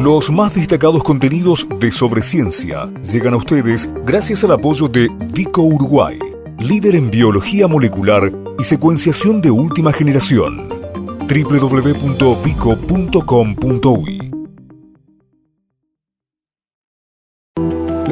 Los más destacados contenidos de Sobreciencia llegan a ustedes gracias al apoyo de Vico Uruguay, líder en biología molecular y secuenciación de última generación. www.vico.com.uy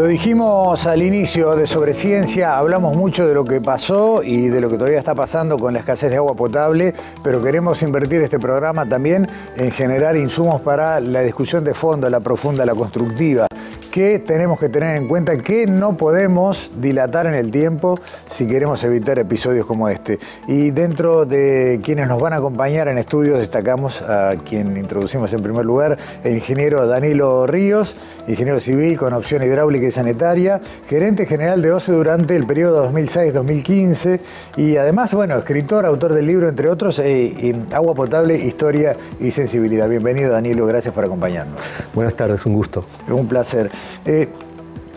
Lo dijimos al inicio de sobre ciencia, hablamos mucho de lo que pasó y de lo que todavía está pasando con la escasez de agua potable, pero queremos invertir este programa también en generar insumos para la discusión de fondo, la profunda, la constructiva, que tenemos que tener en cuenta que no podemos dilatar en el tiempo si queremos evitar episodios como este. Y dentro de quienes nos van a acompañar en estudios destacamos a quien introducimos en primer lugar, el ingeniero Danilo Ríos, ingeniero civil con opción hidráulica y sanitaria, gerente general de OCE durante el periodo 2006-2015 y además, bueno, escritor, autor del libro, entre otros, eh, Agua Potable, Historia y Sensibilidad. Bienvenido Danilo, gracias por acompañarnos. Buenas tardes, un gusto. Un placer. Eh,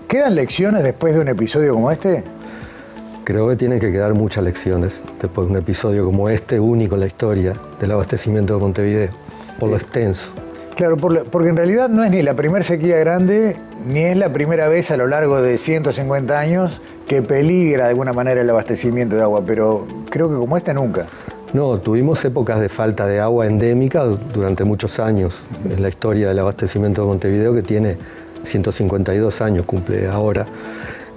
¿Quedan lecciones después de un episodio como este? Creo que tienen que quedar muchas lecciones después de un episodio como este, único en la historia del abastecimiento de Montevideo, por lo extenso. Claro, porque en realidad no es ni la primera sequía grande, ni es la primera vez a lo largo de 150 años que peligra de alguna manera el abastecimiento de agua, pero creo que como esta nunca. No, tuvimos épocas de falta de agua endémica durante muchos años en la historia del abastecimiento de Montevideo que tiene 152 años cumple ahora.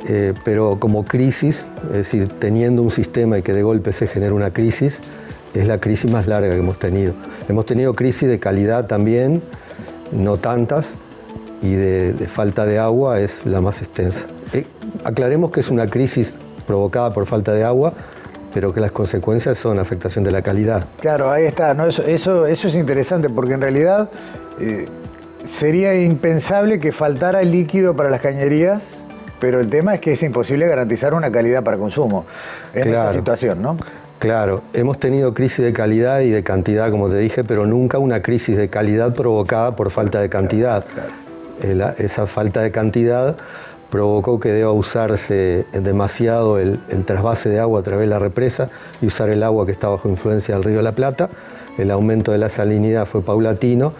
Eh, pero como crisis, es decir, teniendo un sistema y que de golpe se genera una crisis, es la crisis más larga que hemos tenido. Hemos tenido crisis de calidad también, no tantas, y de, falta de agua es la más extensa. Eh, aclaremos que es una crisis provocada por falta de agua, pero que las consecuencias son afectación de la calidad. Claro, ahí está. eso, es interesante porque en realidad eh, sería impensable que faltara líquido para las cañerías, pero el tema es que es imposible garantizar una calidad para consumo en esta situación, ¿no? Claro, hemos tenido crisis de calidad y de cantidad, como te dije, pero nunca una crisis de calidad provocada por falta de cantidad. esa falta de cantidad provocó que deba usarse demasiado el, el, trasvase de agua a través de la represa y usar el agua que está bajo influencia del río la Plata. El aumento de la salinidad fue paulatino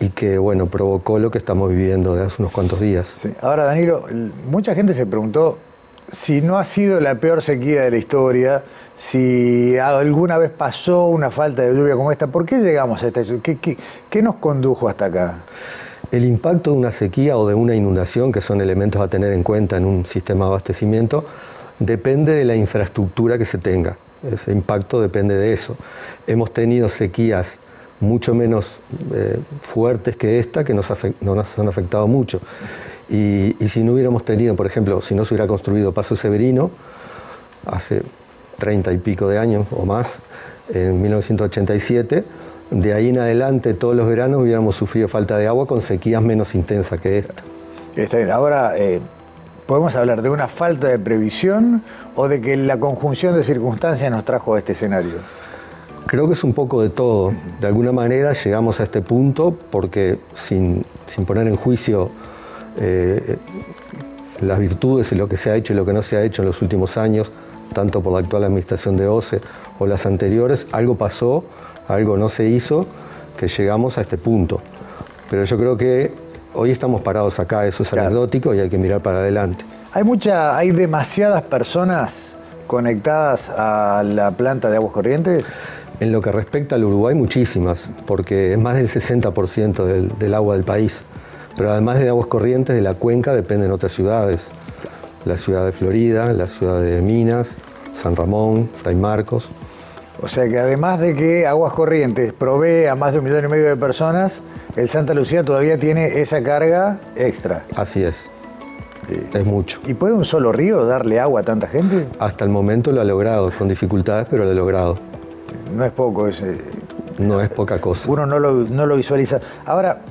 y que bueno, provocó lo que estamos viviendo de hace unos cuantos días. Ahora, Danilo, mucha gente se preguntó si no ha sido la peor sequía de la historia, si alguna vez pasó una falta de lluvia como esta, ¿por qué llegamos a esta ¿Qué, qué, nos condujo hasta acá? El impacto de una sequía o de una inundación, que son elementos a tener en cuenta en un sistema de abastecimiento, depende de la infraestructura que se tenga. Ese impacto depende de eso. Hemos tenido sequías mucho menos eh, fuertes que esta, que nos, nos han afectado mucho. Y, si no hubiéramos tenido, por ejemplo, si no se hubiera construido Paso Severino, hace treinta y pico de años o más, en 1987, de ahí en adelante todos los veranos hubiéramos sufrido falta de agua con sequías menos intensas que esta. Ahora, eh, ¿podemos hablar de una falta de previsión o de que la conjunción de circunstancias nos trajo a este escenario? Creo que es un poco de todo. De alguna manera llegamos a este punto porque sin, poner en juicio eh, las virtudes y lo que se ha hecho y lo que no se ha hecho en los últimos años, tanto por la actual administración de OCE o las anteriores, algo pasó, algo no se hizo, que llegamos a este punto. Pero yo creo que hoy estamos parados acá, eso es anecdótico y hay que mirar para adelante. Hay mucha, hay demasiadas personas conectadas a la planta de aguas corrientes. En lo que respecta al Uruguay, muchísimas, porque es más del 60% del, agua del país. Pero además de aguas corrientes de la cuenca dependen otras ciudades. La ciudad de Florida, la ciudad de Minas, San Ramón, Fray Marcos. O sea que además de que Aguas Corrientes provee a más de un millón y medio de personas, el Santa Lucía todavía tiene esa carga extra. Así es. Es mucho. ¿Y puede un solo río darle agua a tanta gente? Hasta el momento lo ha logrado, con dificultades, pero lo ha logrado no es poco. ese. no es poca cosa. Uno no lo, visualiza. Ahora,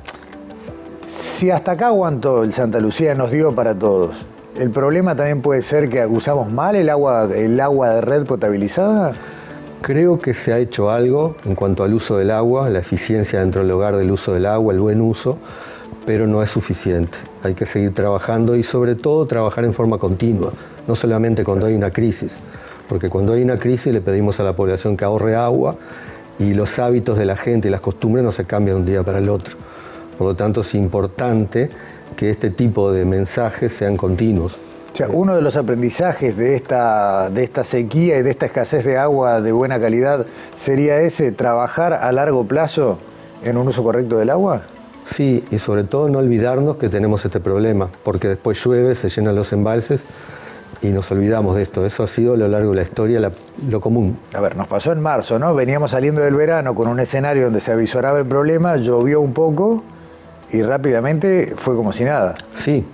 si hasta acá aguantó el Santa Lucía, nos dio para todos, ¿el problema también puede ser que usamos mal el agua, el agua de red potabilizada? Creo que se ha hecho algo en cuanto al uso del agua, la eficiencia dentro del hogar del uso del agua, el buen uso, pero no es suficiente. Hay que seguir trabajando y sobre todo trabajar en forma continua, no solamente cuando hay una crisis porque cuando hay una crisis le pedimos a la población que ahorre agua y los hábitos de la gente y las costumbres no se cambian de un día para el otro. Por lo tanto, es importante que este tipo de mensajes sean continuos. O sea, uno de los aprendizajes de esta, de esta sequía y de esta escasez de agua de buena calidad sería ese, trabajar a largo plazo en un uso correcto del agua. Sí, y sobre todo no olvidarnos que tenemos este problema, porque después llueve, se llenan los embalses y nos olvidamos de esto. Eso ha sido a lo largo de la historia lo común. A ver, nos pasó en marzo, ¿no? Veníamos saliendo del verano con un escenario donde se avisoraba el problema, llovió un poco y rápidamente fue como si nada. Sí,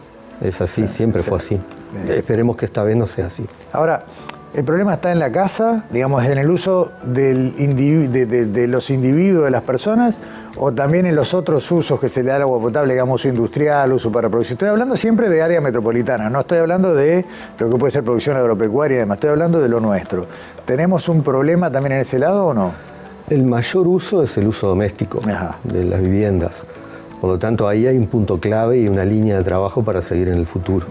es así, siempre fue así. Esperemos que esta vez no sea así. Ahora, el problema está en la casa, digamos, en el uso del de, los individuos, de las personas, o también en los otros usos que se le da al agua potable, digamos, uso industrial, uso para producir. Estoy hablando siempre de área metropolitana, no estoy hablando de lo que puede ser producción agropecuaria y demás, estoy hablando de lo nuestro. ¿Tenemos un problema también en ese lado o no? El mayor uso es el uso doméstico de las viviendas. Por lo tanto, ahí hay un punto clave y una línea de trabajo para seguir en el futuro.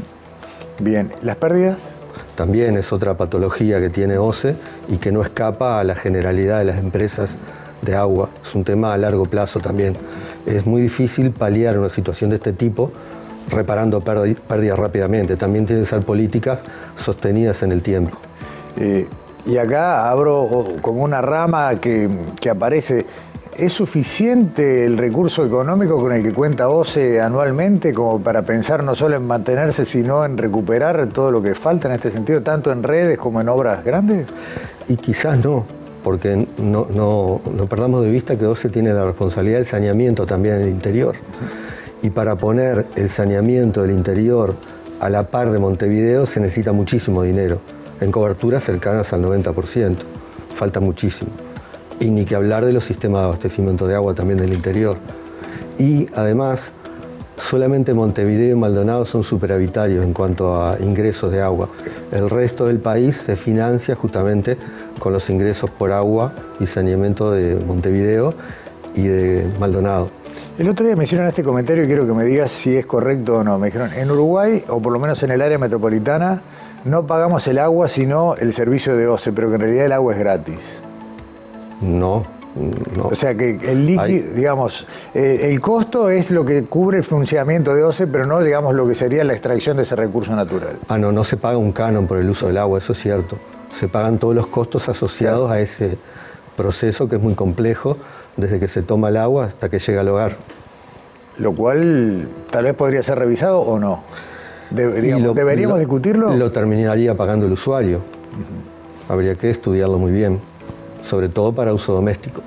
Bien, ¿las pérdidas? También es otra patología que tiene OCE y que no escapa a la generalidad de las empresas de agua. Es un tema a largo plazo también. Es muy difícil paliar una situación de este tipo reparando pérdidas rápidamente. También tienen que ser políticas sostenidas en el tiempo. Eh, y acá abro como una rama que, que aparece ¿Es suficiente el recurso económico con el que cuenta OCE anualmente como para pensar no solo en mantenerse, sino en recuperar todo lo que falta en este sentido, tanto en redes como en obras grandes? Y quizás no, porque no, no, no perdamos de vista que OCE tiene la responsabilidad del saneamiento también en el interior. Y para poner el saneamiento del interior a la par de Montevideo se necesita muchísimo dinero, en coberturas cercanas al 90%. Falta muchísimo y ni que hablar de los sistemas de abastecimiento de agua también del interior. Y además, solamente Montevideo y Maldonado son superavitarios en cuanto a ingresos de agua. El resto del país se financia justamente con los ingresos por agua y saneamiento de Montevideo y de Maldonado. El otro día me hicieron este comentario y quiero que me digas si es correcto o no. Me dijeron, en Uruguay, o por lo menos en el área metropolitana, no pagamos el agua sino el servicio de OCE, pero que en realidad el agua es gratis. No, no. O sea que el líquido, digamos, eh, el costo es lo que cubre el funcionamiento de OCE, pero no, digamos, lo que sería la extracción de ese recurso natural. Ah, no, no se paga un canon por el uso del agua, eso es cierto. Se pagan todos los costos asociados a ese proceso que es muy complejo, desde que se toma el agua hasta que llega al hogar. Lo cual tal vez podría ser revisado o no. ¿Deberíamos discutirlo? Lo terminaría pagando el usuario. Habría que estudiarlo muy bien sobre todo para uso doméstico.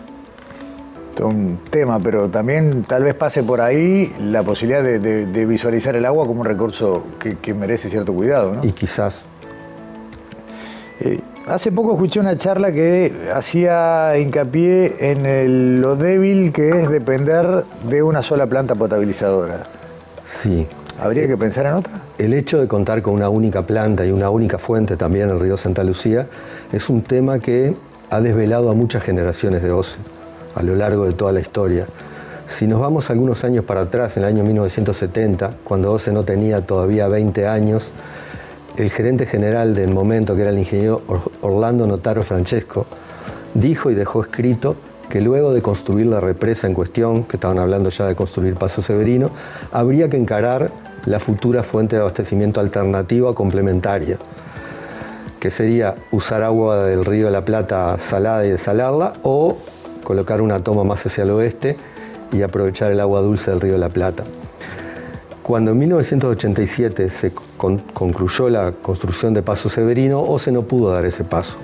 Todo un tema, pero también tal vez pase por ahí la posibilidad de, visualizar el agua como un recurso que, merece cierto cuidado. ¿no? Y quizás. Eh, hace poco escuché una charla que hacía hincapié en lo débil que es depender de una sola planta potabilizadora. Sí. ¿Habría que pensar en otra? El hecho de contar con una única planta y una única fuente también en el río Santa Lucía es un tema que ha desvelado a muchas generaciones de OCE a lo largo de toda la historia. Si nos vamos algunos años para atrás, en el año 1970, cuando OCE no tenía todavía 20 años, el gerente general del momento, que era el ingeniero Orlando Notaro Francesco, dijo y dejó escrito que luego de construir la represa en cuestión, que estaban hablando ya de construir Paso Severino, habría que encarar la futura fuente de abastecimiento alternativa complementaria que sería usar agua del río de la Plata salada y desalarla, o colocar una toma más hacia el oeste y aprovechar el agua dulce del río de la Plata. Cuando en 1987 se concluyó la construcción de Paso Severino, OCE no pudo dar ese paso.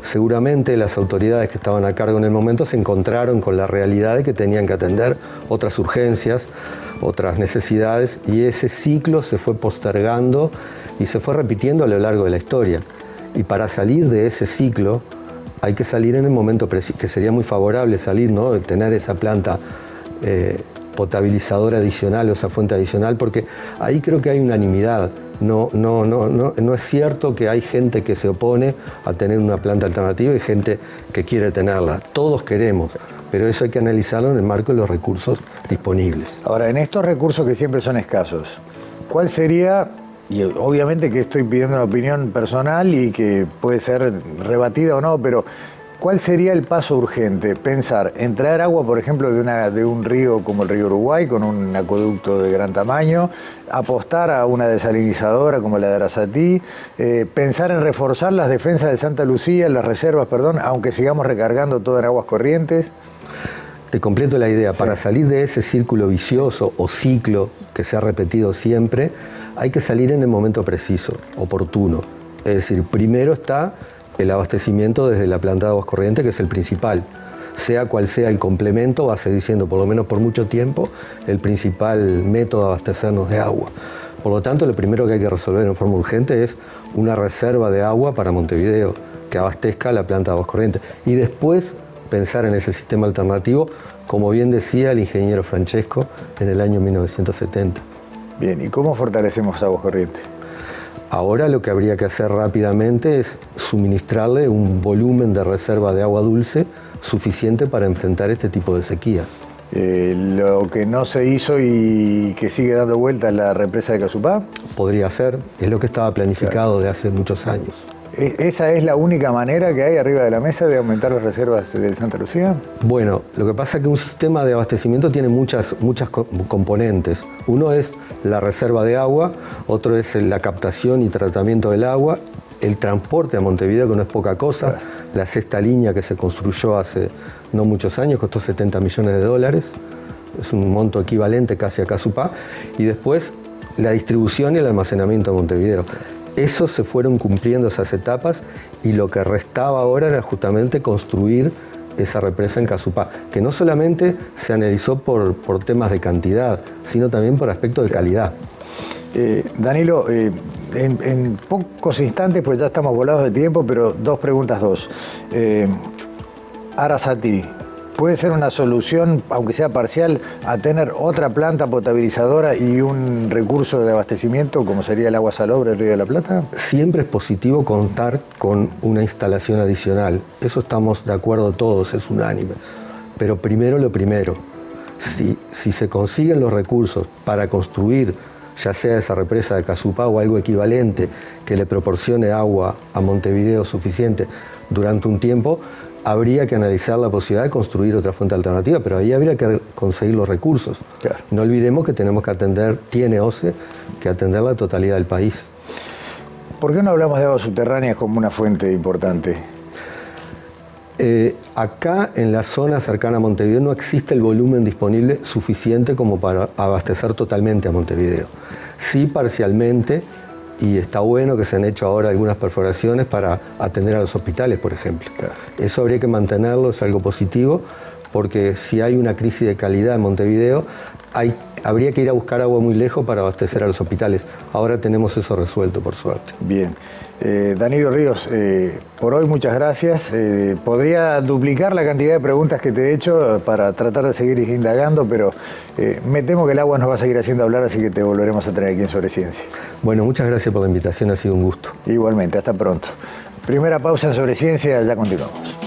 Seguramente las autoridades que estaban a cargo en el momento se encontraron con la realidad de que tenían que atender otras urgencias, otras necesidades, y ese ciclo se fue postergando y se fue repitiendo a lo largo de la historia. Y para salir de ese ciclo hay que salir en el momento que sería muy favorable salir, ¿no? tener esa planta eh, potabilizadora adicional o esa fuente adicional, porque ahí creo que hay unanimidad. No, no, no, no, no es cierto que hay gente que se opone a tener una planta alternativa y gente que quiere tenerla. Todos queremos, pero eso hay que analizarlo en el marco de los recursos disponibles. Ahora, en estos recursos que siempre son escasos, ¿cuál sería y obviamente que estoy pidiendo una opinión personal y que puede ser rebatida o no, pero ¿Cuál sería el paso urgente? Pensar en traer agua, por ejemplo, de, una, de un río como el río Uruguay, con un acueducto de gran tamaño, apostar a una desalinizadora como la de Arasatí, eh, pensar en reforzar las defensas de Santa Lucía, las reservas, perdón, aunque sigamos recargando todo en aguas corrientes. Te completo la idea, para salir de ese círculo vicioso o ciclo que se ha repetido siempre, hay que salir en el momento preciso, oportuno. Es decir, primero está el abastecimiento desde la planta de aguas corrientes, que es el principal. Sea cual sea el complemento, va a seguir siendo, por lo menos por mucho tiempo, el principal método de abastecernos de agua. Por lo tanto, lo primero que hay que resolver en forma urgente es una reserva de agua para Montevideo, que abastezca la planta de aguas corrientes. Y después pensar en ese sistema alternativo, como bien decía el ingeniero Francesco en el año 1970. Bien, ¿y cómo fortalecemos aguas corrientes? Ahora lo que habría que hacer rápidamente es suministrarle un volumen de reserva de agua dulce suficiente para enfrentar este tipo de sequías. Eh, lo que no se hizo y que sigue dando vuelta es la represa de Casupá. Podría ser, es lo que estaba planificado de hace muchos años. ¿E-, ¿Esa es la única manera que hay arriba de la mesa de aumentar las reservas del Santa Lucía? Bueno, lo que pasa es que un sistema de abastecimiento tiene muchas, muchas componentes. Uno es la reserva de agua, otro es la captación y tratamiento del agua, el transporte a Montevideo, que no es poca cosa, la sexta línea que se construyó hace no muchos años, costó 70 millones de dólares, es un monto equivalente casi a Casupá, y después la distribución y el almacenamiento a Montevideo. Eso se fueron cumpliendo esas etapas y lo que restaba ahora era justamente construir esa represa en Casupá, que no solamente se analizó por, temas de cantidad, sino también por aspecto de calidad. Eh, Danilo, eh, en, pocos instantes, pues ya estamos volados de tiempo, pero dos preguntas, dos. Eh, Arasati, puede ser una solución, aunque sea parcial, a tener otra planta potabilizadora y un recurso de abastecimiento como sería el agua salobre del Río de la Plata? Siempre es positivo contar con una instalación adicional. Eso estamos de acuerdo todos, es unánime. Pero primero lo primero, si, se consiguen los recursos para construir ya sea esa represa de Casupá o algo equivalente que le proporcione agua a Montevideo suficiente durante un tiempo, habría que analizar la posibilidad de construir otra fuente alternativa, pero ahí habría que conseguir los recursos. No olvidemos que tenemos que atender, tiene OCE, que atender la totalidad del país. ¿Por qué no hablamos de aguas subterráneas como una fuente importante? Eh, acá en la zona cercana a Montevideo no existe el volumen disponible suficiente como para abastecer totalmente a Montevideo. Sí parcialmente y está bueno que se han hecho ahora algunas perforaciones para atender a los hospitales, por ejemplo. Eso habría que mantenerlo, es algo positivo, porque si hay una crisis de calidad en Montevideo, hay, habría que ir a buscar agua muy lejos para abastecer a los hospitales. Ahora tenemos eso resuelto, por suerte. Bien. Eh, Danilo Ríos, eh, por hoy muchas gracias. Eh, podría duplicar la cantidad de preguntas que te he hecho para tratar de seguir indagando, pero me temo que el agua nos va a seguir haciendo hablar, así que te volveremos a tener aquí en Sobre Ciencia. Bueno, muchas gracias por la invitación, ha sido un gusto. Igualmente, hasta pronto. Primera pausa en Sobre Ciencia, ya continuamos.